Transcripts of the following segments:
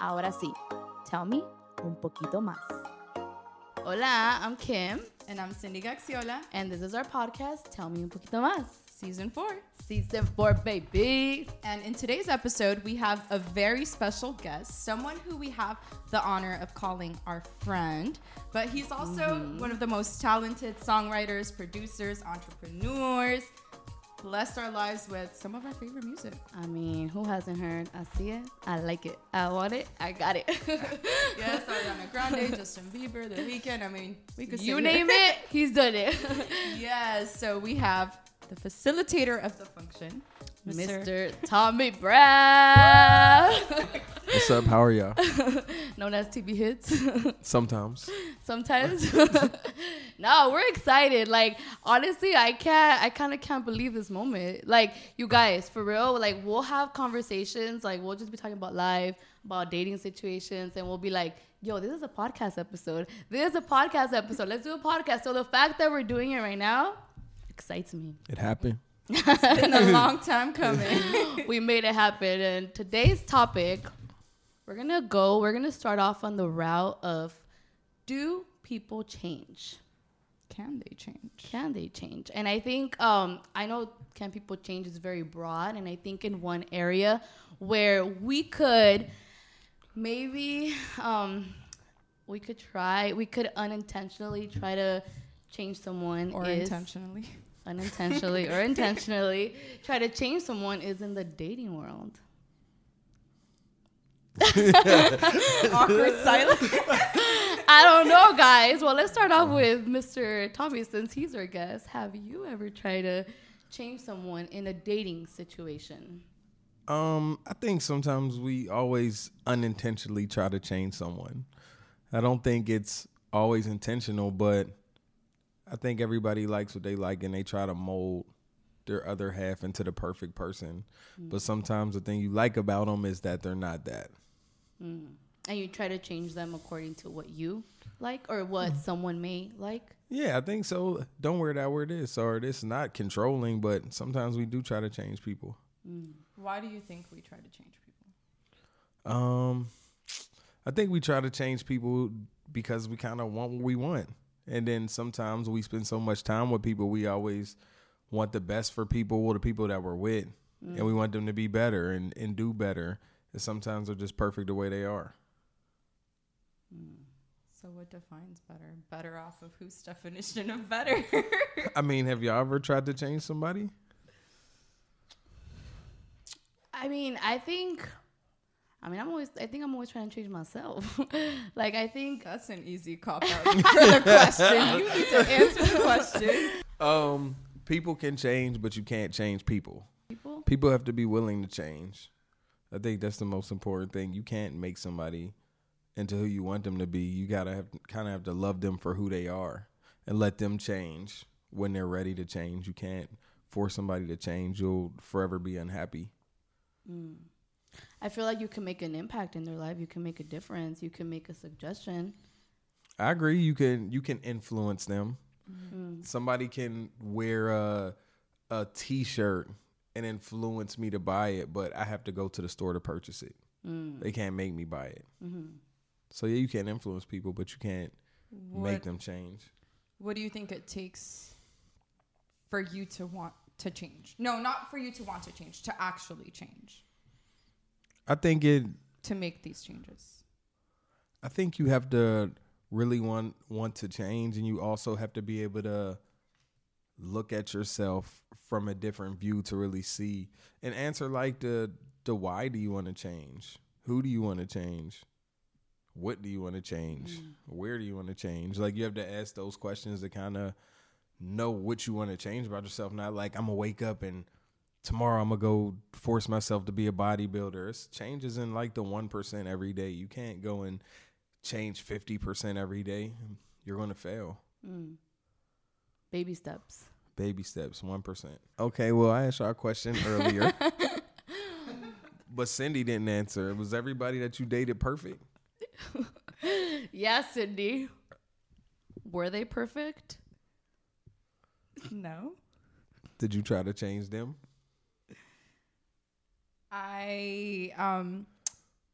Ahora sí, tell me un poquito más. Hola, I'm Kim, And I'm Cindy Gaxiola, and this is our podcast, Tell Me Un Poquito Más. season four. Season 4, baby. And in today's episode, we have a very special guest, someone who we have the honor of calling our friend. But he's also mm-hmm. one of the most talented songwriters, producers, entrepreneurs. Blessed our lives with some of our favorite music. I mean, who hasn't heard? I see it, I like it, I want it, I got it. Yes, Ariana Grande, Justin Bieber, The Weeknd. I mean, we could you name here. it, he's done it. Yes, so we have the facilitator of the function, Mr. Mr. Tommy Brown, What's up? How are y'all? known as TB Hits. Sometimes. sometimes. no, we're excited. Like honestly, I can't. I kind of can't believe this moment. Like you guys, for real. Like we'll have conversations. Like we'll just be talking about life, about dating situations, and we'll be like, "Yo, this is a podcast episode. This is a podcast episode. Let's do a podcast." So the fact that we're doing it right now excites me. It happened. Been a long time coming. we made it happen. And today's topic, we're gonna go. We're gonna start off on the route of, do people change? Can they change? can they change and i think um i know can people change is very broad and i think in one area where we could maybe um we could try we could unintentionally try to change someone Or is intentionally? Unintentionally or intentionally try to change someone is in the dating world Awkward silence. I don't know, guys. Well, let's start off with Mr. Tommy since he's our guest. Have you ever tried to change someone in a dating situation? Um, I think sometimes we always unintentionally try to change someone. I don't think it's always intentional, but I think everybody likes what they like and they try to mold their other half into the perfect person. But mm-hmm. sometimes the thing you like about them is that they're not that. Mm-hmm. And you try to change them according to what you like or what mm-hmm. someone may like? Yeah, I think so. Don't wear that word is, or it's not controlling, but sometimes we do try to change people. Mm. Why do you think we try to change people? Um, I think we try to change people because we kind of want what we want, and then sometimes we spend so much time with people, we always want the best for people or the people that we're with, and we want them to be better and and do better. And sometimes they're just perfect the way they are. So what defines better? Better off of whose definition of better? I mean, have y'all ever tried to change somebody? I mean, I think I mean, I'm always I think I'm always trying to change myself. like I think That's an easy cop out for the question. You need to answer the question. Um, people can change, but you can't change people. people People have to be willing to change. I think that's the most important thing. You can't make somebody into who you want them to be. You gotta have kind of have to love them for who they are and let them change when they're ready to change. You can't force somebody to change. You'll forever be unhappy. I feel like you can make an impact in their life. You can make a difference. You can make a suggestion. I agree. You can you can influence them. Mm-hmm. Somebody can wear a a t-shirt and influence me to buy it, but I have to go to the store to purchase it. Mm. They can't make me buy it. Mm-hmm. So yeah, you can influence people, but you can't make them change. what do you think it takes for you to want to change? No, not for you to want to change, to actually change, I think it. to make these changes. I think you have to really want want to change, and you also have to be able to look at yourself from a different view to really see and answer like the the why do you want to change? Who do you want to change? What do you want to change? Mm. Where do you want to change? Like you have to ask those questions to kind of know what you want to change about yourself. Not like I'm gonna wake up and tomorrow I'm gonna go force myself to be a bodybuilder. It's changes in like the one percent every day. You can't go and change fifty percent every day. You're gonna fail. Mm. Baby steps. Baby steps, one percent. Okay, well I asked y'all a question earlier. but Cindy didn't answer. Was everybody that you dated perfect? Yeah, Cindy. Were they perfect? No. Did you try to change them? I um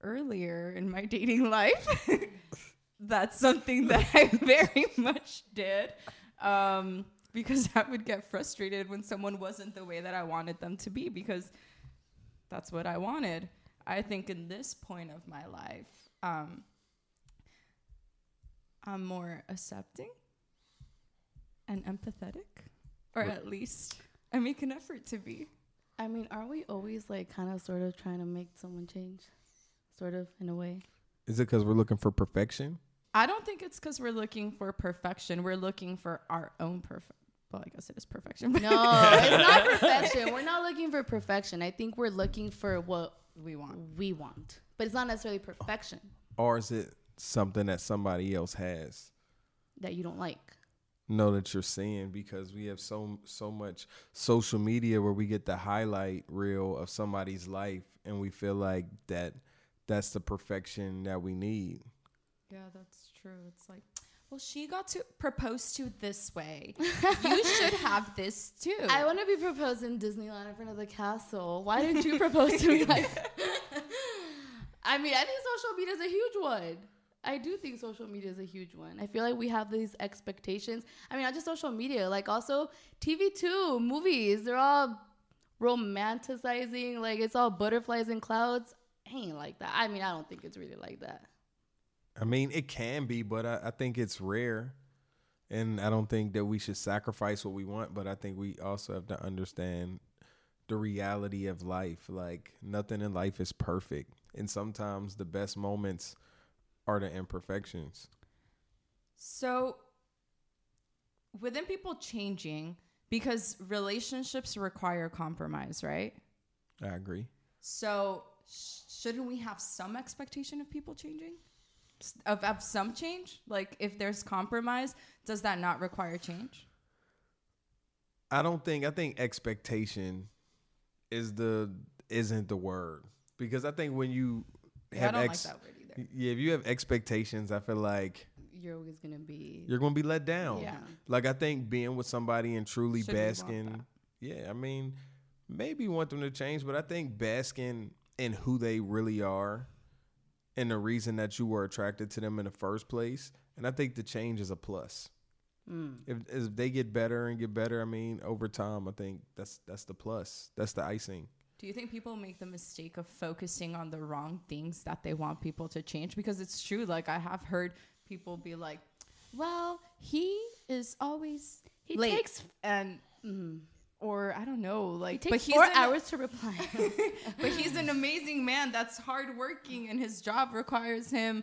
earlier in my dating life, that's something that I very much did. Um, because I would get frustrated when someone wasn't the way that I wanted them to be because that's what I wanted. I think in this point of my life, um, I'm more accepting and empathetic, or at least I make an effort to be. I mean, are we always like kind of sort of trying to make someone change? Sort of in a way. Is it because we're looking for perfection? I don't think it's because we're looking for perfection. We're looking for our own perfect. Well, I guess it is perfection. No, it's not perfection. We're not looking for perfection. I think we're looking for what we want. we want, but it's not necessarily perfection Or is it something that somebody else has? that you don't like. Know that you're seeing because we have so so much social media where we get the highlight reel of somebody's life and we feel like that that's the perfection that we need. Yeah, that's true. It's like, well, she got to propose to this way. you should have this too. I want to be proposed in Disneyland in front of the castle. Why didn't you propose to me like I mean, I think social media is a huge one. I do think social media is a huge one. I feel like we have these expectations. I mean, not just social media, like also TV too, movies. They're all romanticizing, like it's all butterflies and clouds. Ain't like that. I mean, I don't think it's really like that. I mean, it can be, but I, I think it's rare. And I don't think that we should sacrifice what we want, but I think we also have to understand the reality of life. Like, nothing in life is perfect. And sometimes the best moments are the imperfections. So, within people changing, because relationships require compromise, right? I agree. So, sh- shouldn't we have some expectation of people changing? Of, of some change? Like, if there's compromise, does that not require change? I don't think I think expectation is the isn't the word because I think when you Yeah, I have don't ex- like that word either. yeah if you have expectations I feel like You're always gonna be you're gonna be let down. Yeah. Like I think being with somebody and truly Should basking. Yeah, I mean, maybe want them to change, but I think basking in who they really are and the reason that you were attracted to them in the first place. And I think the change is a plus. Mm. If, if they get better and get better, I mean, over time, I think that's that's the plus. That's the icing. Do you think people make the mistake of focusing on the wrong things that they want people to change? Because it's true. Like, I have heard people be like, well, he is always He late. takes and mm, or I don't know, like, takes but he's four hours to reply. but he's an amazing man that's hardworking, and his job requires him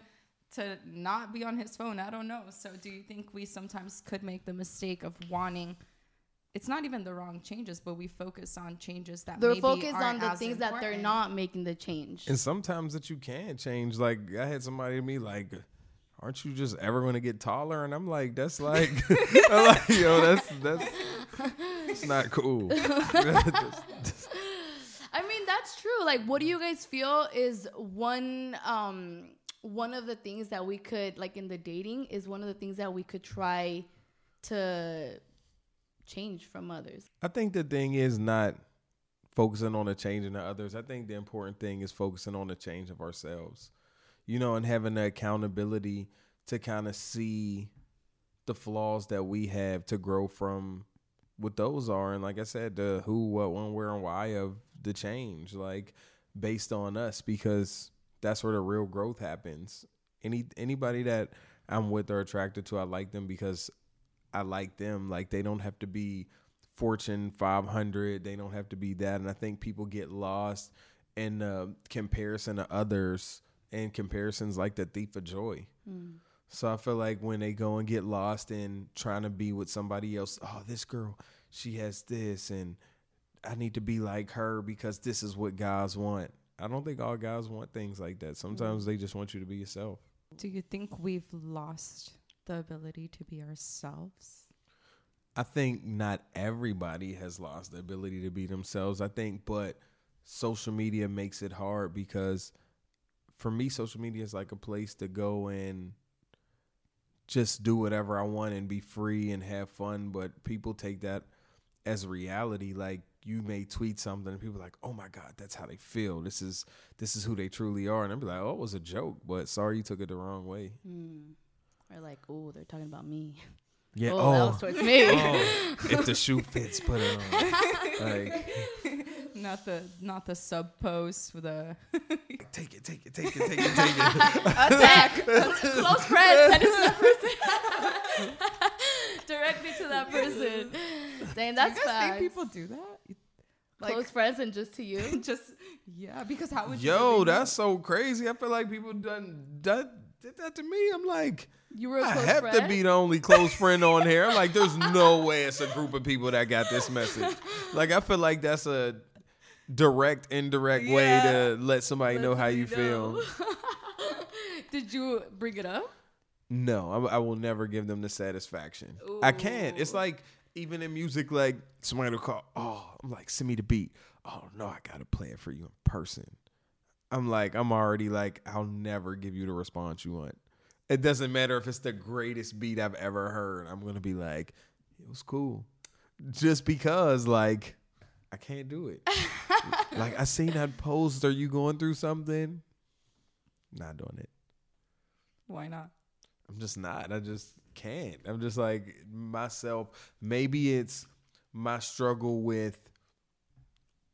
to not be on his phone. I don't know. So, do you think we sometimes could make the mistake of wanting? It's not even the wrong changes, but we focus on changes that They're maybe focused on aren't the as things that they're not making the change. And sometimes that you can change. Like I had somebody to me like, "Aren't you just ever going to get taller?" And I'm like, "That's like, I'm like yo, that's that's it's not cool." I mean, that's true. Like, what do you guys feel is one um one of the things that we could like in the dating is one of the things that we could try to change from others. I think the thing is not focusing on the change in the others. I think the important thing is focusing on the change of ourselves. You know, and having the accountability to kind of see the flaws that we have to grow from what those are. And like I said, the who, what, when, where, and why of the change, like based on us, because that's where the real growth happens. Any anybody that I'm with or attracted to, I like them because I like them. Like they don't have to be Fortune 500. They don't have to be that. And I think people get lost in the comparison to others and comparisons like the thief of joy. Mm. So I feel like when they go and get lost in trying to be with somebody else, oh, this girl, she has this, and I need to be like her because this is what guys want. I don't think all guys want things like that. Sometimes mm. they just want you to be yourself. Do you think we've lost the ability to be ourselves? I think not everybody has lost the ability to be themselves. I think, but social media makes it hard because for me, social media is like a place to go and just do whatever I want and be free and have fun. But people take that as reality. Like you may tweet something and people are like, "Oh my god, that's how they feel. This is this is who they truly are." And I'm like, "Oh, it was a joke, but sorry you took it the wrong way." Hmm. Or like, oh, they're talking about me. Yeah. Oh, that was oh. towards me. oh, if the shoe fits, put it on. Like, not the not the sub post with a take it, take it, take it, take it, take it. Attack. Close friends. Send it to that person. Directly to that person. Dang, that's you guys fast. think people do that? Like Close friends and just to you. just yeah, because how would Yo, really know? that's so crazy. I feel like people done, done did that to me. I'm like, You were I have friend. to be the only close friend on here. I'm like, there's no way it's a group of people that got this message. Like, I feel like that's a direct, indirect way to let somebody know how you feel. Did you bring it up? No, I, I will never give them the satisfaction. I can't. It's like even in music, like somebody will call. Oh, I'm like, send me the beat. Oh no, I gotta play it for you in person. I'm like, I'm already like, I'll never give you the response you want. It doesn't matter if it's the greatest beat I've ever heard. I'm gonna be like, it was cool, just because like I can't do it. like I seen that post. Are you going through something? Not doing it. Why not? I'm just not. I just can't. I'm just like myself. Maybe it's my struggle with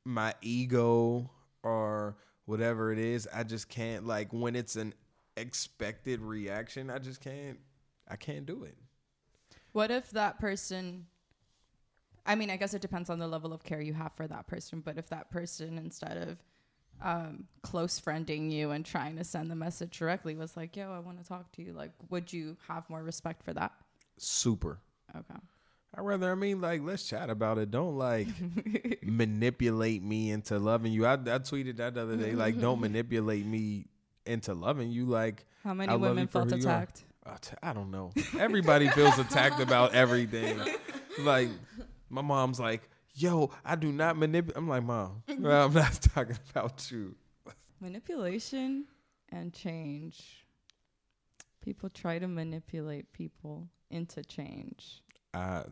my ego or whatever it is. I just can't like when it's an expected reaction, I just can't I can't do it. What if that person I mean, I guess it depends on the level of care you have for that person, but if that person instead of um, close friending you and trying to send the message directly was like, "Yo, I want to talk to you." Like, would you have more respect for that? Super. Okay. I rather I mean like let's chat about it. Don't like manipulate me into loving you. I, I tweeted that the other day like don't manipulate me into loving you like How many I women felt who you are. attacked? I t- I don't know. Everybody feels attacked about everything. Like my mom's like, "Yo, I do not manipulate." I'm like, "Mom, I'm not talking about you." Manipulation and change. People try to manipulate people into change. I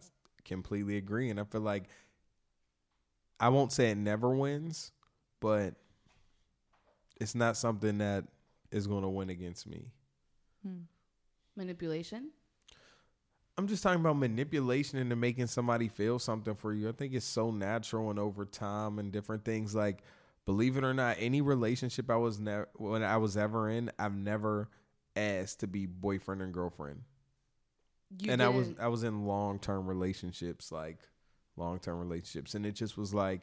completely agree, and I feel like I won't say it never wins, but it's not something that is going to win against me. Hmm. Manipulation. I'm just talking about manipulation into making somebody feel something for you. I think it's so natural and over time and different things. Like, believe it or not, any relationship I was never when I was ever in, I've never asked to be boyfriend and girlfriend. You and I was I was in long term relationships, like long term relationships, and it just was like,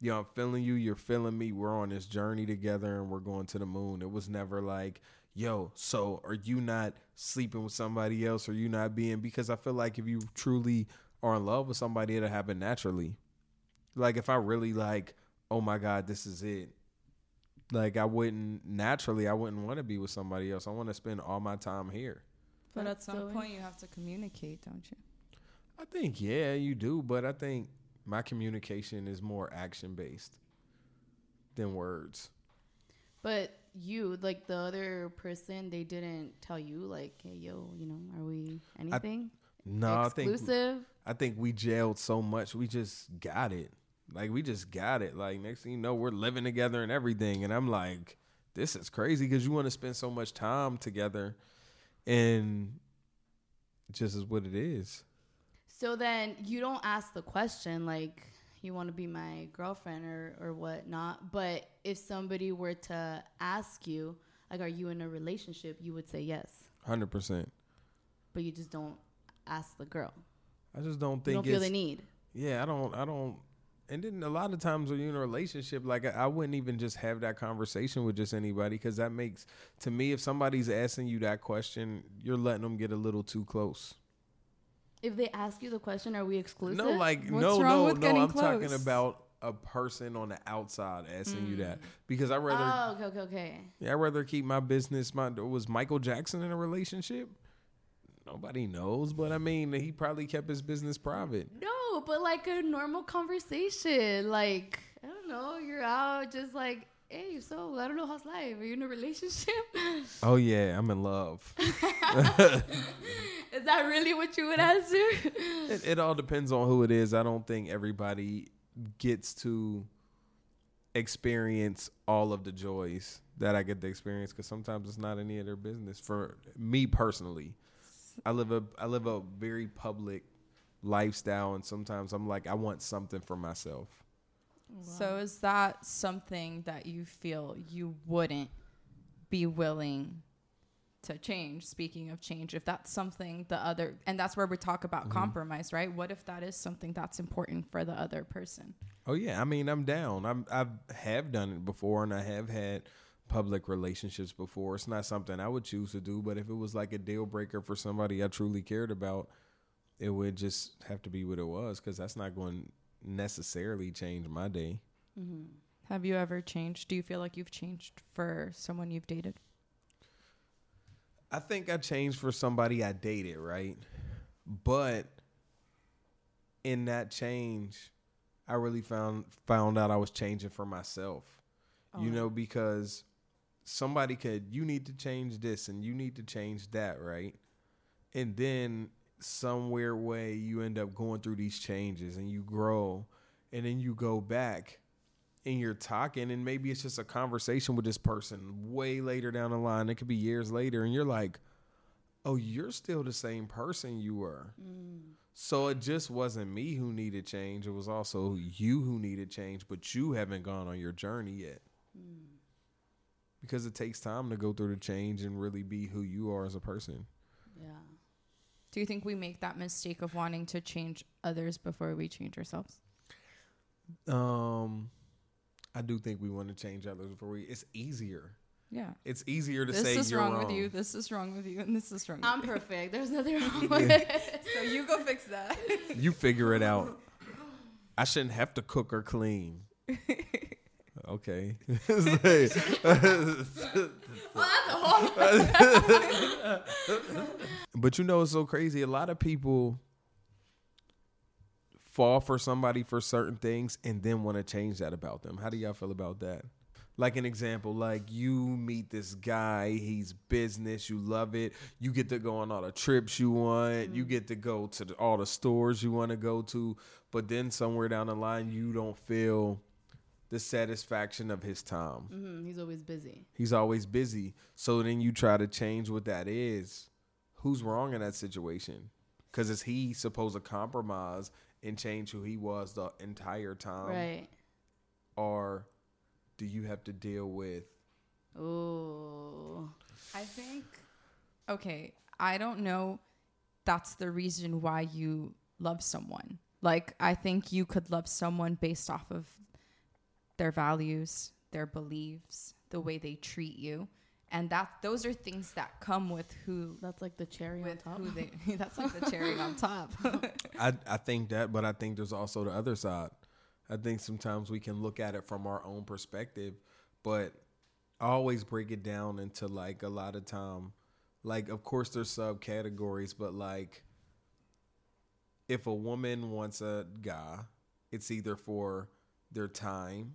you know, I'm feeling you, you're feeling me. We're on this journey together, and we're going to the moon. It was never like, yo, so are you not sleeping with somebody else? Are you not being? Because I feel like if you truly are in love with somebody, it'll happen naturally. Like if I really like, oh my god, this is it. Like I wouldn't naturally, I wouldn't want to be with somebody else. I want to spend all my time here. But at some point, you have to communicate, don't you? I think yeah, you do, but I think my communication is more action based than words. But you, like the other person, they didn't tell you, like, hey, yo, you know, are we anything? No, I think Exclusive? I think we jailed so much, we just got it. Like we just got it. Like next thing you know, we're living together and everything, and I'm like, this is crazy because you want to spend so much time together, and just is what it is. So then you don't ask the question, like, you want to be my girlfriend or, or whatnot. But if somebody were to ask you, like, are you in a relationship, you would say yes. Hundred percent. But you just don't ask the girl. I just don't think You think don't feel the need. Yeah, I don't. I don't. And then a lot of times when you're in a relationship, like I, I wouldn't even just have that conversation with just anybody because that makes to me if somebody's asking you that question, you're letting them get a little too close. If they ask you the question, are we exclusive? No, like What's no, no, no. I'm talking about a person on the outside asking you that mm. because I rather Oh, okay, okay, okay. yeah, I rather keep my business. My was Michael Jackson in a relationship. Nobody knows, but I mean, he probably kept his business private. No, but like a normal conversation. Like, I don't know, you're out just like, hey, so I don't know how's life. Are you in a relationship? Oh yeah, I'm in love. Is that really what you would answer? It, it all depends on who it is. I don't think everybody gets to experience all of the joys that I get to experience because sometimes it's not any of their business. For me personally, I live a I live a very public lifestyle, and sometimes I'm like I want something for myself. So is that something that you feel you wouldn't be willing to change? Speaking of change, if that's something the other, and that's where we talk about Mm-hmm. compromise, right? What if that is something that's important for the other person? Oh yeah, I mean I'm down. I'm I've have done it before, and I have had public relationships before. It's not something I would choose to do, but if it was like a deal breaker for somebody I truly cared about, it would just have to be what it was because that's not going to necessarily change my day. Mm-hmm. Have you ever changed? Do you feel like you've changed for someone you've dated? I think I changed for somebody I dated, right? But in that change, I really found found out I was changing for myself. You oh. know, because somebody could you need to change this and you need to change that, right? And then somewhere way you end up going through these changes and you grow and then you go back and you're talking and maybe it's just a conversation with this person way later down the line. It could be years later and you're like oh you're still the same person you were. Mm. So it just wasn't me who needed change. It was also you who needed change but you haven't gone on your journey yet mm. Because it takes time to go through the change and really be who you are as a person yeah. Do you think we make that mistake of wanting to change others before we change ourselves? um i do think we want to change others before we it's easier Yeah. it's easier to This say is you're wrong, wrong with you. This is wrong with you, and this is wrong. I'm with perfect. There's nothing wrong with it. So you go fix that. you figure it out. I shouldn't have to cook or clean. okay. It's like- but you know, it's so crazy. A lot of people fall for somebody for certain things and then want to change that about them. How do y'all feel about that? Like an example, like you meet this guy, he's business, you love it. You get to go on all the trips you want, you get to go to the, all the stores you want to go to, but then somewhere down the line, you don't feel the satisfaction of his time. hmm He's always busy. He's always busy. So then you try to change what that is. Who's wrong in that situation? Because is he supposed to compromise and change who he was the entire time? right. Or do you have to deal with Oh. I think, okay, I don't know that's the reason why you love someone. Like, I think you could love someone based off of their values, their beliefs, the way they treat you. And that those are things that come with who That's like the cherry on top. who they that's like the cherry on top. I, I think that, but I think there's also the other side. I think sometimes we can look at it from our own perspective, but I always break it down into like a lot of time. Like, of course, there's subcategories, but like, if a woman wants a guy, it's either for their time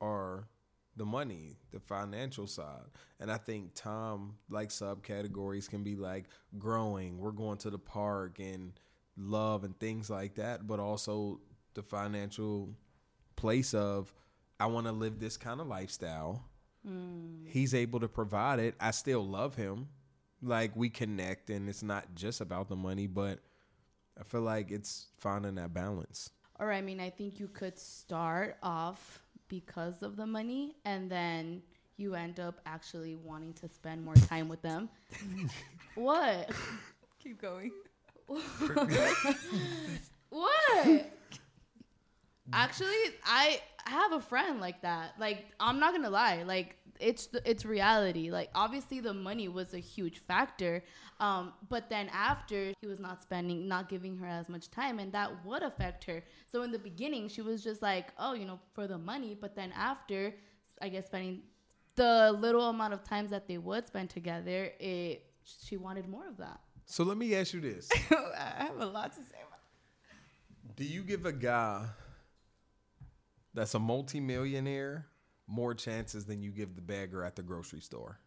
or the money, the financial side. And I think Tom, like subcategories, can be like growing. We're going to the park and love and things like that, but also the financial place of I want to live this kind of lifestyle. Mm. He's able to provide it. I still love him. Like we connect, and it's not just about the money, but I feel like it's finding that balance. Or I mean, I think you could start off because of the money, and then you end up actually wanting to spend more time with them. what? Keep going. What? Actually, I have a friend like that. Like, I'm not gonna lie. Like, it's the, it's reality. Like, obviously, the money was a huge factor. Um, but then after, he was not spending, not giving her as much time, and that would affect her. So in the beginning, she was just like, oh, you know, for the money. But then after, I guess spending the little amount of times that they would spend together, it she wanted more of that. So let me ask you this: I have a lot to say about Do you give a guy that's a multimillionaire more chances than you give the beggar at the grocery store?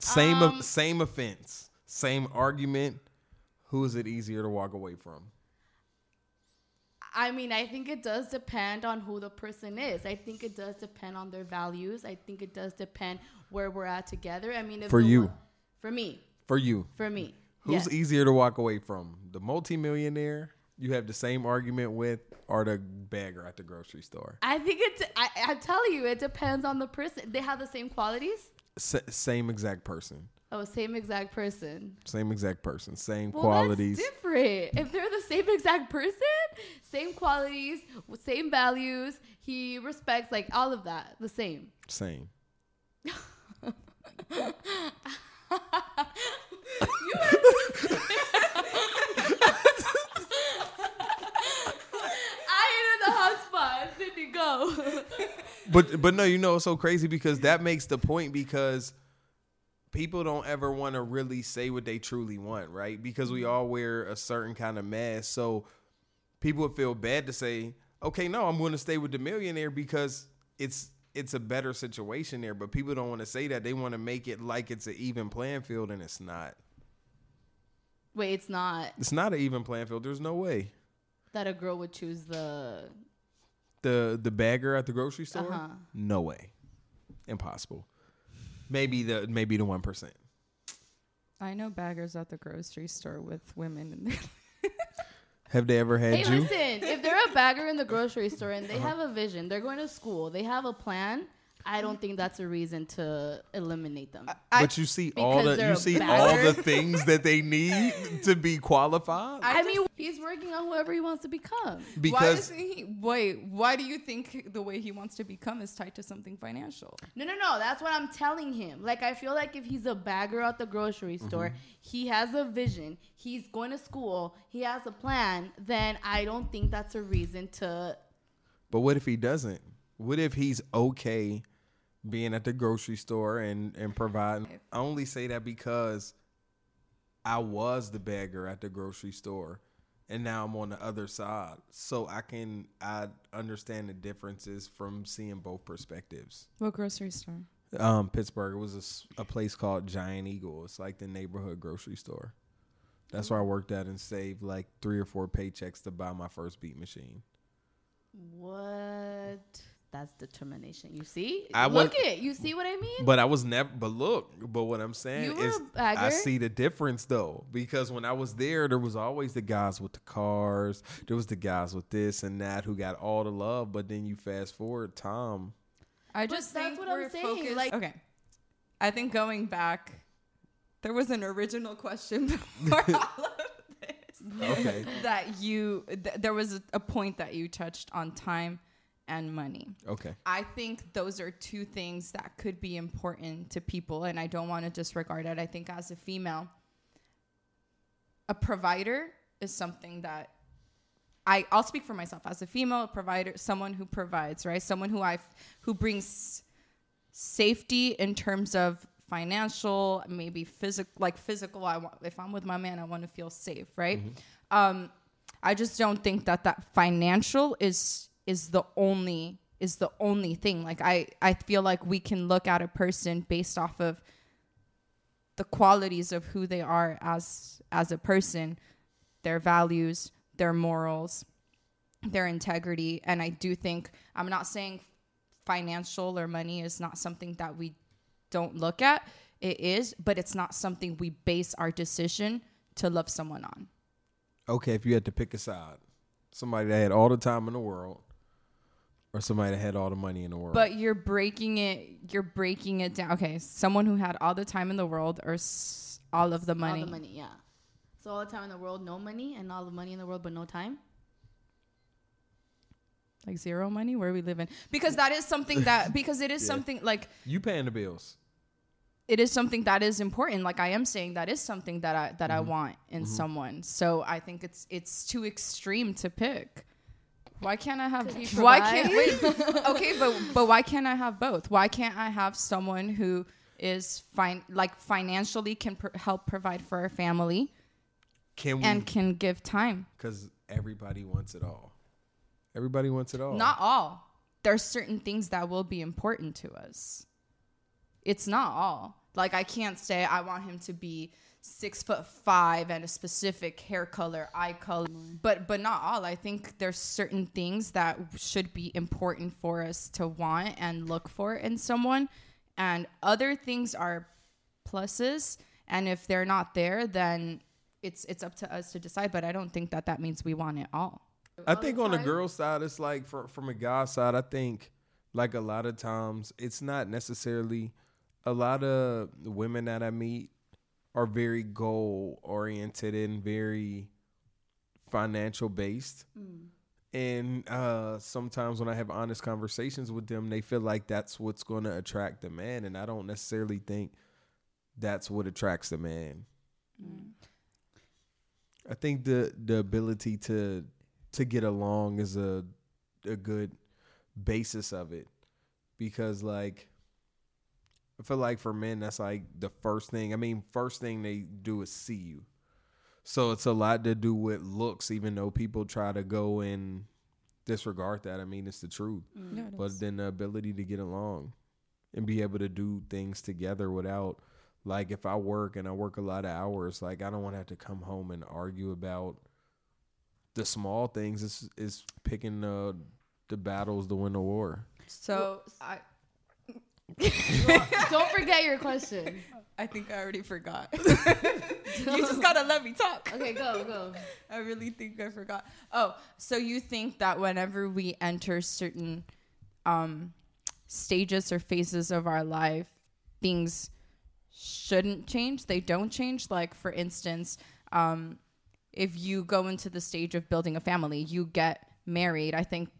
Same Um, same offense, same argument. Who is it easier to walk away from? I mean, I think it does depend on who the person is. I think it does depend on their values. I think it does depend where we're at together. I mean, For you. one- for me, For you, for me, who's yes. easier to walk away from? The multimillionaire you have the same argument with, or the bagger at the grocery store? I think it's. I, I'm telling you, it depends on the person. They have the same qualities. S- same exact person, Oh, same exact person. same exact person, same Well, qualities. That's different. If they're the same exact person, same qualities, same values, he respects like all of that, the same. Same. I am in the hot spot. Cindy, go. But but no, you know it's so crazy because that makes the point because people don't ever want to really say what they truly want, right? Because we mm-hmm. all wear a certain kind of mask. So people would feel bad to say, "Okay, no, I'm going to stay with the millionaire because it's it's a better situation there." But people don't want to say that. They want to make it like it's an even playing field and it's not. Wait, it's not It's not an even playing field. There's no way. that a girl would choose the. The the bagger at the grocery store? Uh-huh. No way. Impossible. Maybe the maybe the 1%. I know baggers at the grocery store with women in there. Have they ever had Hey, you? listen, if they're a bagger in the grocery store and they have a vision, they're going to school, they have a plan. I don't think that's a reason to eliminate them. but you see all the you a see all the things that they need to be qualified. I, mean, he's working on whoever he wants to become. why because isn't he? Wait, why do you think the way he wants to become is tied to something financial? No, no, no. That's what I'm telling him. Like, I feel like if he's a bagger at the grocery mm-hmm. store, he has a vision, he's going to school, he has a plan, then I don't think that's a reason to. but what if he doesn't? What if he's okay being at the grocery store and and providing? I only say that because I was the beggar at the grocery store and now I'm on the other side. So I can I understand the differences from seeing both perspectives. What grocery store? Um, Pittsburgh. It was a place called Giant Eagle. It's like the neighborhood grocery store. That's where I worked at and saved like three or four paychecks to buy my first beat machine. What? That's determination. You see? I Look was- it. You see what I mean? But I was never. But look. But what I'm saying You is. I see the difference though, because when I was there, there was always the guys with the cars. There was the guys with this and that who got all the love. But then you fast forward, Tom. I But just that's think what I'm saying, focused. like- okay, I think going back, there was an original question before all of this. Okay. that you th- there was a, a point that you touched on time and money. Okay. I think those are two things that could be important to people, and I don't want to disregard it. I think as a female, a provider is something that I I'll speak for myself as a female a provider, someone who provides, right? Someone who I who brings safety in terms of financial, maybe physical, like physical. I want if I'm with my man, I want to feel safe, right? Um, I just don't think that that financial is is the only is the only thing. Like I I feel like we can look at a person based off of the qualities of who they are as as a person, their values, their morals, their integrity, and I do think I'm not saying financial or money is not something that we don't look at. It is, but it's not something we base our decision to love someone on. Okay. If you had to pick a side, somebody that had all the time in the world, or somebody that had all the money in the world. But you're breaking it. You're breaking it down. Okay, someone who had all the time in the world or s- all of the money. All the money, yeah. So all the time in the world, no money, and all the money in the world, but no time. like zero money. Where we live in? Because that is something that because it is Yeah. something like you paying the bills. it is something that is important. Like I am saying, that is something that I that I Mm-hmm. want in someone. So I think it's it's too extreme to pick. Why can't I have? Why can't wait? okay, but but why can't I have both? Why can't I have someone who is fine, like financially can pr- help provide for a family Can we? and can give time? Because everybody wants it all. Everybody wants it all. Not all. There's certain things that will be important to us. It's not all. Like I can't say I want him to be six foot five and a specific hair color, eye color. But but not all. I think there's certain things that should be important for us to want and look for in someone, and other things are pluses. And if they're not there, then it's it's up to us to decide. But I don't think that that means we want it all. I think on the time? girl side, it's like for, from a guy side, I think like a lot of times it's not necessarily a lot of women that I meet are very goal oriented and very financial based. And uh, sometimes when I have honest conversations with them, they feel like that's what's going to attract the man. And I don't necessarily think that's what attracts the man. I think the the ability to to get along is a a good basis of it because like I feel like for men that's like the first thing. I mean, first thing they do is see you. So it's a lot to do with looks even though people try to go and disregard that. I mean, it's the truth. Mm. But then the ability to get along and be able to do things together without like if I work and I work a lot of hours, like I don't want to have to come home and argue about the small things. It's is picking the the battles to win the war. So I Don't forget your question. I think I already forgot. you just gotta let me talk. Okay, go go. I really think I forgot. Oh, so you think that whenever we enter certain um, stages or phases of our life, things shouldn't change? They don't change. Like, for instance, um, if you go into the stage of building a family, you get married. I think.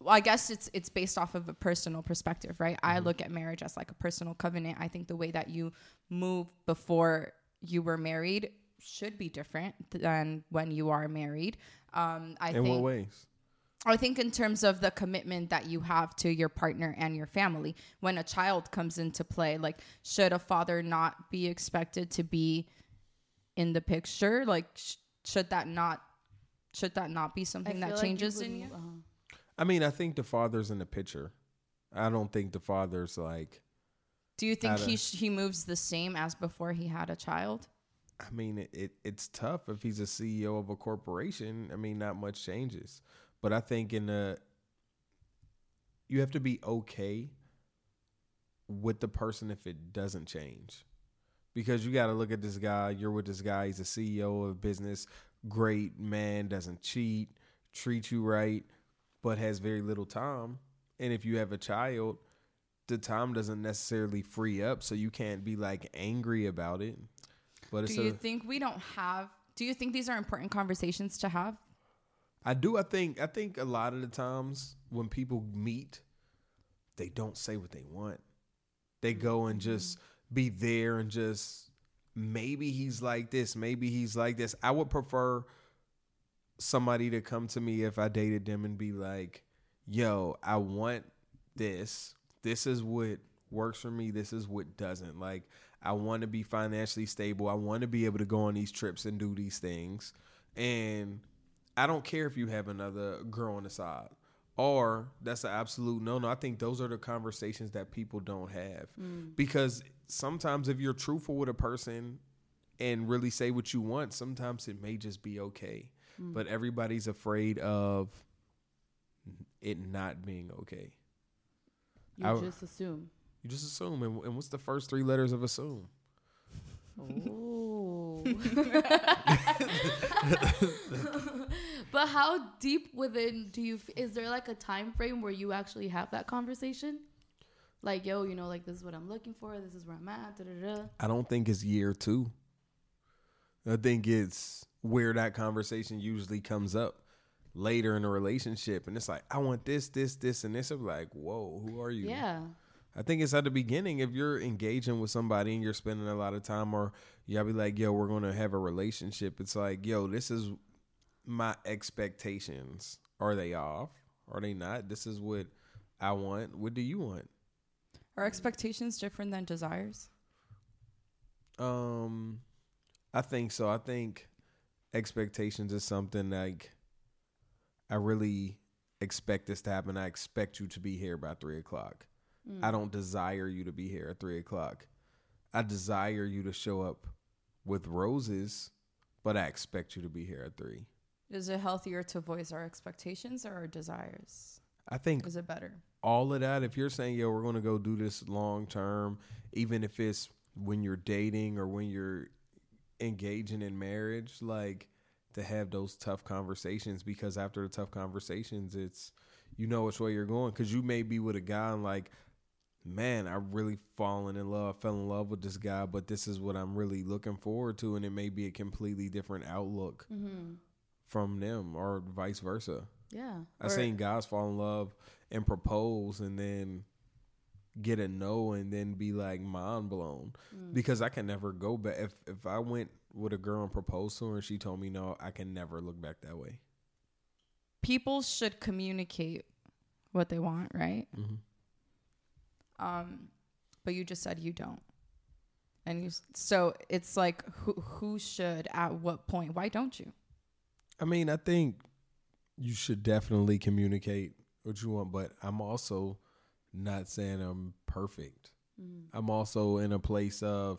Well, I guess it's it's based off of a personal perspective, right? I look at marriage as like a personal covenant. I think the way that you move before you were married should be different than when you are married. Um, I In think what ways? I think in terms of the commitment that you have to your partner and your family, when a child comes into play, like should a father not be expected to be in the picture? Like sh- should that not should that not be something that feel like you changes would- in you? uh-huh. I mean, I think the father's in the picture. I don't think the father's like. Do you think he sh- he moves the same as before he had a child? I mean, it, it it's tough if he's a CEO of a corporation. I mean, not much changes, but I think in the you have to be okay with the person if it doesn't change, because you got to look at this guy. You're with this guy. He's a CEO of business, great man, doesn't cheat, treat you right, but has very little time. And if you have a child, the time doesn't necessarily free up, so you can't be like angry about it. But it's Do you a, think we don't have do you think these are important conversations to have? I do. I think. I think a lot of the times when people meet, they don't say what they want. They go and mm-hmm. just be there and just maybe he's like this, maybe he's like this. I would prefer somebody to come to me if I dated them and be like, "Yo, I want this. This is what works for me. This is what doesn't. Like, I want to be financially stable. I want to be able to go on these trips and do these things. And I don't care if you have another girl on the side. Or that's an absolute no no. I think those are the conversations that people don't have. Mm. Because sometimes if you're truthful with a person and really say what you want, sometimes it may just be okay. Mm. But everybody's afraid of it not being okay. You I- just assume. You just assume. And, and what's the first three letters of assume? Oh. but how deep within do you? f- Is there like a time frame where you actually have that conversation? Like, yo, you know, like this is what I'm looking for. This is where I'm at. Da, da, da. I don't think it's year two. I think it's where that conversation usually comes up later in a relationship. And it's like, I want this, this, this, and this. I'm like, whoa, who are you? Yeah. I think it's at the beginning. If you're engaging with somebody and you're spending a lot of time, or y'all be like, yo, we're going to have a relationship. It's like, yo, this is my expectations. Are they off? Are they not? This is what I want. What do you want? Are expectations different than desires? Um, I think so. I think expectations is something like I really expect this to happen. I expect you to be here by three o'clock. Mm. I don't desire you to be here at three o'clock. I desire you to show up with roses, but I expect you to be here at three. Is it healthier to voice our expectations or our desires? I think Is it better? all of that, if you're saying, yo, we're gonna go do this long term, even if it's when you're dating or when you're engaging in marriage, like to have those tough conversations because after the tough conversations, it's you know which way you're going. Cause you may be with a guy and like, man, I really fallen in love, fell in love with this guy, but this is what I'm really looking forward to, and it may be a completely different outlook Mm-hmm. from them or vice versa. Yeah. I've Or- seen guys fall in love and propose and then get a no and then be like mind blown Mm. because I can never go back. If if I went with a girl and proposed to her and she told me no, I can never look back that way. People should communicate what they want, right? Mm-hmm. Um, but you just said you don't. And you so it's like who who should at what point? Why don't you? I mean, I think you should definitely communicate what you want, but I'm also not saying I'm perfect. Mm. I'm also in a place of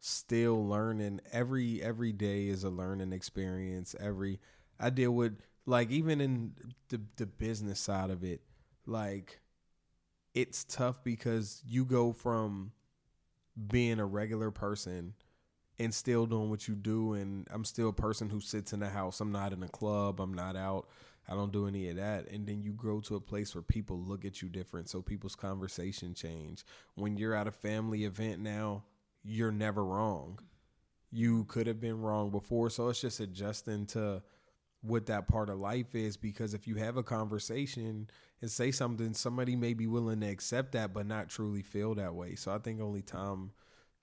still learning. Every every day is a learning experience. Every I deal with like even in the the business side of it, like it's tough because you go from being a regular person and still doing what you do and I'm still a person who sits in the house. I'm not in a club, I'm not out. I don't do any of that. And then you grow to a place where people look at you different. So people's conversation change. When you're at a family event now, you're never wrong. You could have been wrong before. So it's just adjusting to what that part of life is because if you have a conversation and say something, somebody may be willing to accept that but not truly feel that way. So I think only time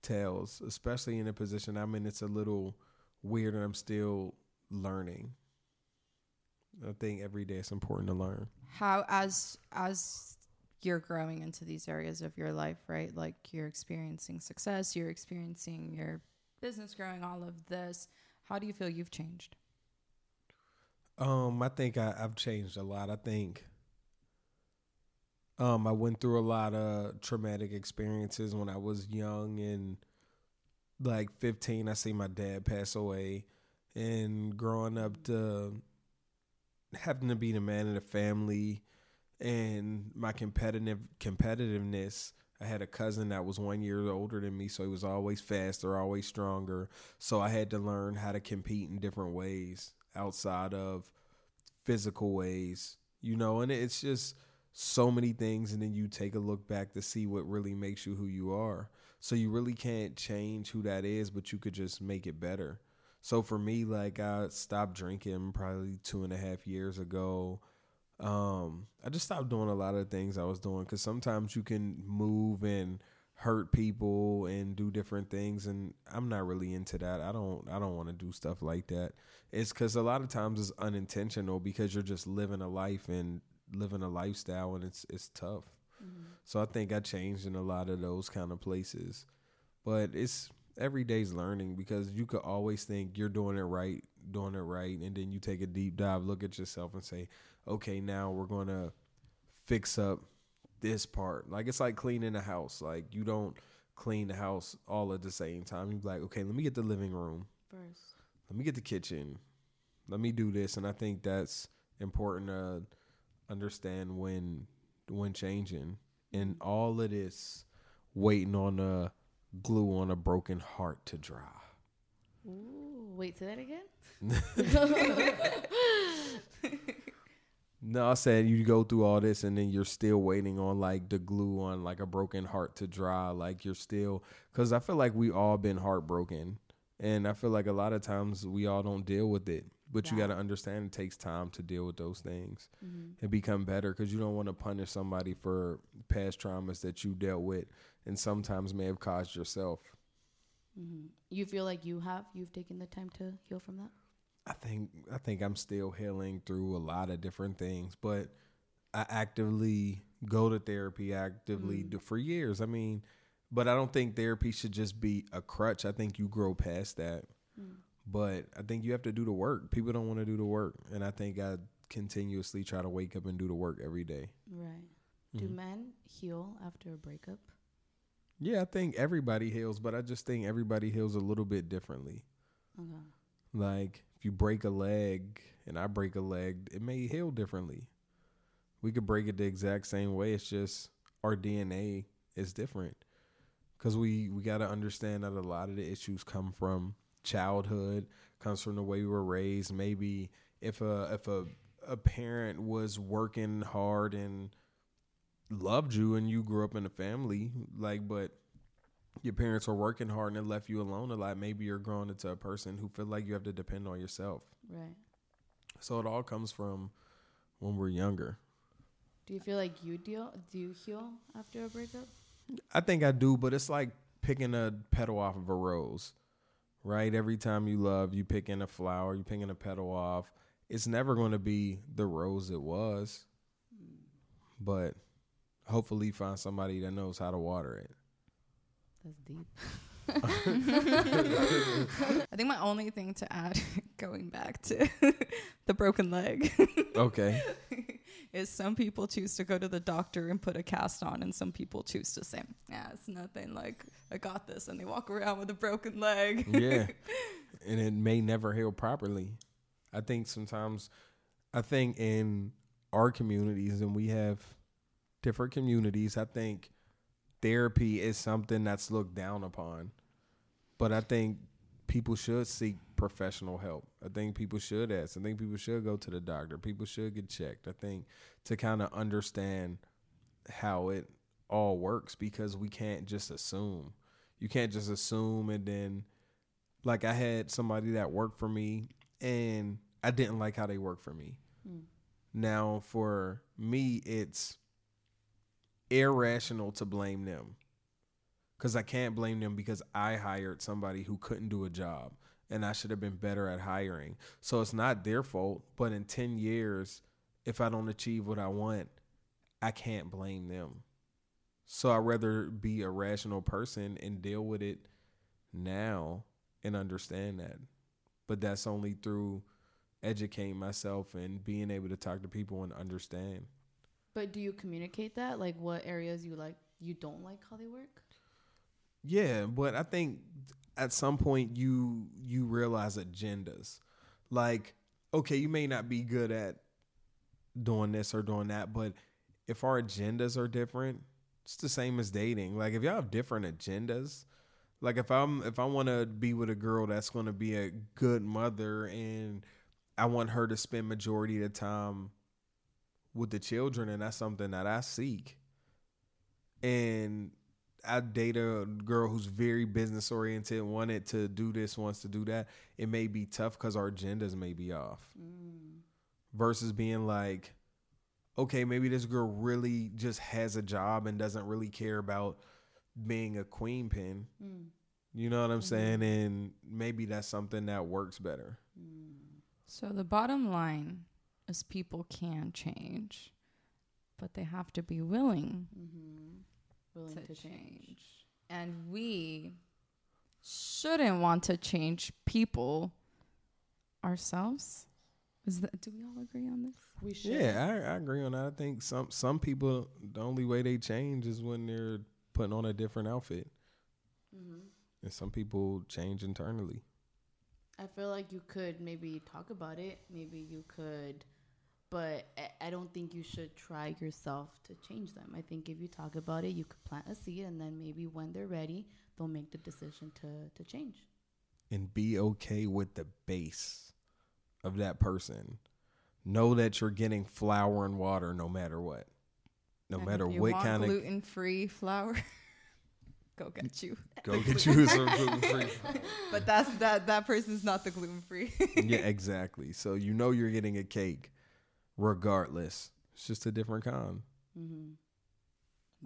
tells, especially in a position I'm in, it's a little weird and I'm still learning. I think every day it's important to learn. How as as you're growing into these areas of your life, right? Like you're experiencing success, you're experiencing your business growing, all of this. How do you feel you've changed? Um, I think I, I've changed a lot. I think um I went through a lot of traumatic experiences when I was young and like 15 I see my dad pass away and growing up to having to be the man of the family and my competitive competitiveness I had a cousin that was one year older than me, so he was always faster, always stronger. So I had to learn how to compete in different ways outside of physical ways, you know, and it's just so many things. And then you take a look back to see what really makes you who you are. So you really can't change who that is, but you could just make it better. So for me, like I stopped drinking probably two and a half years ago. Um, I just stopped doing a lot of things I was doing because sometimes you can move and hurt people and do different things, and I'm not really into that. I don't, I don't want to do stuff like that. It's because a lot of times it's unintentional because you're just living a life and living a lifestyle, and it's it's tough. So I think I changed in a lot of those kind of places, but it's every day's learning because you could always think you're doing it right, doing it right, and then you take a deep dive, look at yourself, and say, okay, now we're gonna fix up this part. Like it's like cleaning a house. Like you don't clean the house all at the same time. You're like, okay, let me get the living room. First. Let me get the kitchen. Let me do this. And I think that's important to understand when when changing. And all of this waiting on a glue on a broken heart to dry. Ooh, wait, say that again? No, I said you go through all this and then you're still waiting on like the glue on like a broken heart to dry. Like you're still, because I feel like we all been heartbroken, and I feel like a lot of times we all don't deal with it. But you got to understand it takes time to deal with those things mm-hmm. and become better because you don't want to punish somebody for past traumas that you dealt with and sometimes may have caused yourself. hmm You feel like you have, you've taken the time to heal from that? I think I think I'm still healing through a lot of different things, but I actively go to therapy actively mm-hmm. do, for years. I mean, but I don't think therapy should just be a crutch. I think you grow past that. Mm. But I think you have to do the work. People don't want to do the work, and I think I continuously try to wake up and do the work every day. Right. Do mm-hmm. men heal after a breakup? Yeah, I think everybody heals, but I just think everybody heals a little bit differently. Okay. Like if you break a leg and I break a leg, it may heal differently. We could break it the exact same way. It's just our DNA is different. Cause we we got to understand that a lot of the issues come from childhood, comes from the way we were raised. Maybe if a if a a parent was working hard and loved you and you grew up in a family like but your parents were working hard and it left you alone a lot maybe you're growing into a person who feel like you have to depend on yourself Right. so it all comes from when we're younger Do you feel like you deal? Do you heal after a breakup? i think i do but it's like picking a petal off of a rose right every time you love you picking a flower you picking a petal off it's never going to be the rose it was but hopefully find somebody that knows how to water it That's deep. I think my only thing to add, going back to the broken leg, okay is some people choose to go to the doctor and put a cast on, and some people choose to say, "Yeah, it's nothing. Like I got this," and they walk around with a broken leg. yeah and it may never heal properly i think sometimes i think in our communities and we have different communities. I think therapy is something that's looked down upon but i think people should seek professional help. I think people should ask. I think people should go to the doctor. People should get checked. I think to kind of understand how it all works because we can't just assume. You can't just assume and then like I had somebody that worked for me and I didn't like how they worked for me. Hmm. Now for me it's irrational to blame them. Cuz I can't blame them because I hired somebody who couldn't do a job and I should have been better at hiring. So it's not their fault, but in 10 years if I don't achieve what I want, I can't blame them. So I'd rather be a rational person and deal with it now and understand that. But that's only through educating myself and being able to talk to people and understand. But do you communicate that? Like what areas you like you don't like how they work? Yeah, but I think at some point you you realize agendas. Like, okay, you may not be good at doing this or doing that, but if our agendas are different, it's the same as dating. Like if y'all have different agendas, like if I'm if I want to be with a girl that's going to be a good mother and I want her to spend majority of the time with the children and that's something that I seek. And I date a girl who's very business oriented, wanted to do this, wants to do that. It may be tough because our agendas may be off. Mm. Versus being like, okay, maybe this girl really just has a job and doesn't really care about being a queen pin. Mm. You know what I'm mm-hmm. saying? And maybe that's something that works better. Mm. So the bottom line is people can change, but they have to be willing mm-hmm. Willing to to, change. change. And we shouldn't want to change people ourselves. Is that do we all agree on this? We should. Yeah, I, I agree on that. I think some some people the only way they change is when they're putting on a different outfit, mm-hmm. and some people change internally. I feel like you could maybe talk about it. Maybe you could, but I- I don't think you should try yourself to change them. I think if you talk about it, you could plant a seed, and then maybe when they're ready, they'll make the decision to to change. and be okay with the base of that person. Know that you're getting flour and water no matter what. No And matter if you what want kind of gluten free flour, go get you. go get you some gluten free. But that's that that person's not the gluten free. yeah, exactly. So you know you're getting a cake regardless. It's just a different kind. Mm-hmm.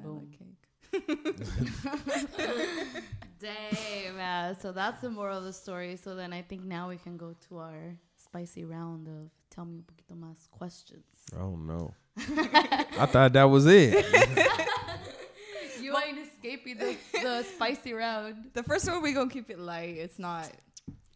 I Boom. like cake. Damn, man. So that's the moral of the story. So then I think now we can go to our spicy round of tell me un poquito más questions. Oh no. I thought that was it. You ain't escaping the, the spicy round. The first one we gonna keep it light. It's not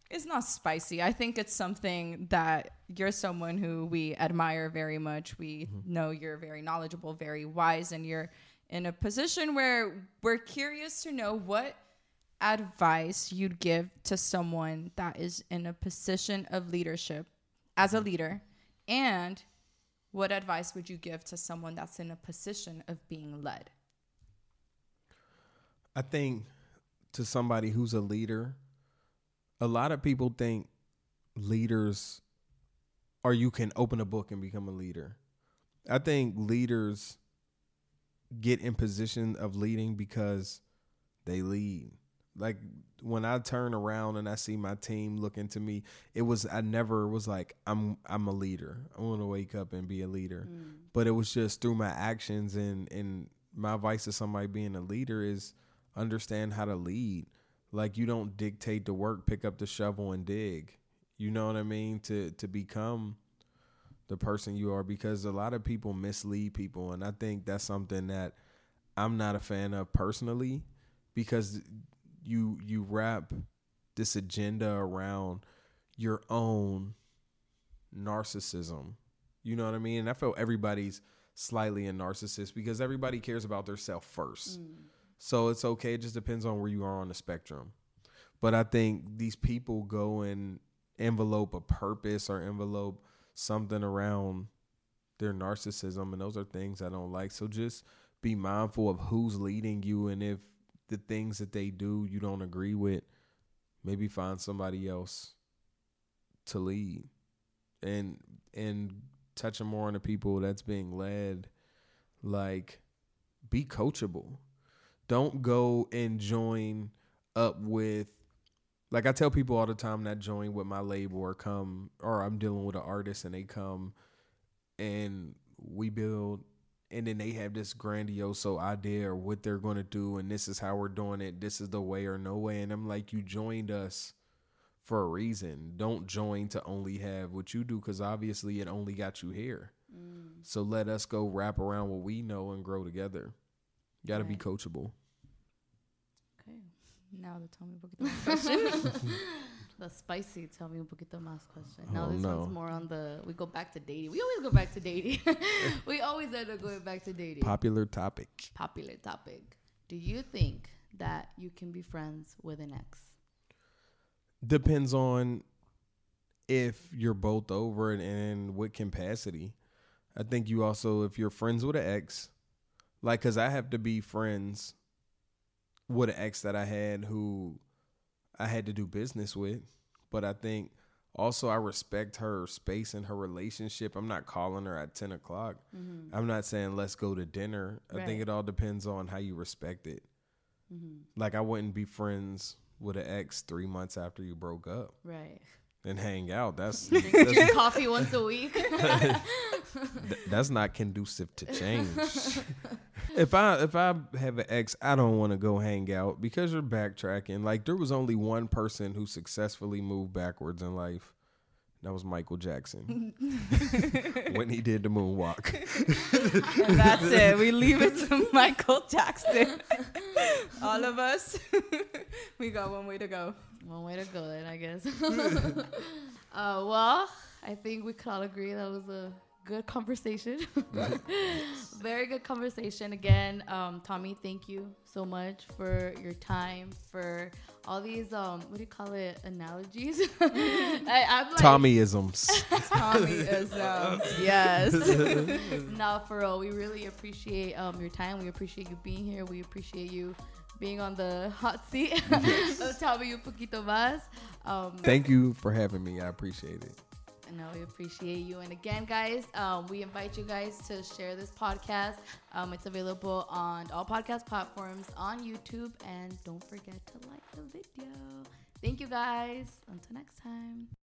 it's not spicy. I think it's something that you're someone who we admire very much. We mm-hmm. know you're very knowledgeable, very wise and you're in a position where we're curious to know what advice you'd give to someone that is in a position of leadership as a mm-hmm. leader and what advice would you give to someone that's in a position of being led I think to somebody who's a leader, a lot of people think leaders or you can open a book and become a leader. I think leaders get in position of leading because they lead. Like when I turn around and I see my team looking to me, it was I never was like I'm I'm a leader. I want to wake up and be a leader. Mm. But it was just through my actions and and my advice to somebody being a leader is understand how to lead. Like you don't dictate the work, pick up the shovel and dig. You know what I mean? To to become the person you are because a lot of people mislead people and I think that's something that I'm not a fan of personally because you you wrap this agenda around your own narcissism. You know what I mean? And I feel everybody's slightly a narcissist because everybody cares about their self first. Mm. So it's okay. It just depends on where you are on the spectrum. But I think these people go and envelope a purpose or envelope something around their narcissism. And those are things I don't like. So just be mindful of who's leading you. And if the things that they do you don't agree with, maybe find somebody else to lead. And and touching more on the people that's being led, like be coachable don't go and join up with like I tell people all the time that join with my label or come or I'm dealing with an artist and they come and we build and then they have this grandiose idea or what they're going to do and this is how we're doing it this is the way or no way and I'm like you joined us for a reason. Don't join to only have what you do cuz obviously it only got you here. Mm. So let us go wrap around what we know and grow together. You got to be coachable. Now the tell me un poquito más question. the spicy tell me un poquito más question. Oh, now Oh, this no. one's more on the we go back to dating. We always go back to dating. we always end up going back to dating. popular topic Popular topic. Do you think that you can be friends with an ex? depends on if you're both over it and what capacity. I think you also, if you're friends with an ex, like, cause I have to be friends with an ex that I had who I had to do business with, but I think also I respect her space and her relationship. I'm not calling her at 10 o'clock. Mm-hmm. I'm not saying let's go to dinner. I think it all depends on how you respect it. Mm-hmm. Like, I wouldn't be friends with an ex three months after you broke up Right. and hang out. That's Drink, that's, drink coffee once a week. that's not conducive to change. If I if I have an ex, I don't want to go hang out because you're backtracking. Like there was only one person who successfully moved backwards in life. That was Michael Jackson when he did the moonwalk. And that's it. We leave it to Michael Jackson. All of us, we got one way to go. One way to go then, I guess. uh, well, I think we could all agree that was a good conversation. Very good conversation. Again, um, Tommy, thank you so much for your time, for all these, um, what do you call it, analogies? I, like, Tommyisms. Tommy is, um, yes. no, for real, we really appreciate um, your time. We appreciate you being here. We appreciate you being on the hot seat of Tommy un poquito más. Um, Thank you for having me. I appreciate it. No, we appreciate you. And again, guys, um, we invite you guys to share this podcast. Um, it's available on all podcast platforms, on YouTube, and don't forget to like the video. Thank you, guys. Until next time.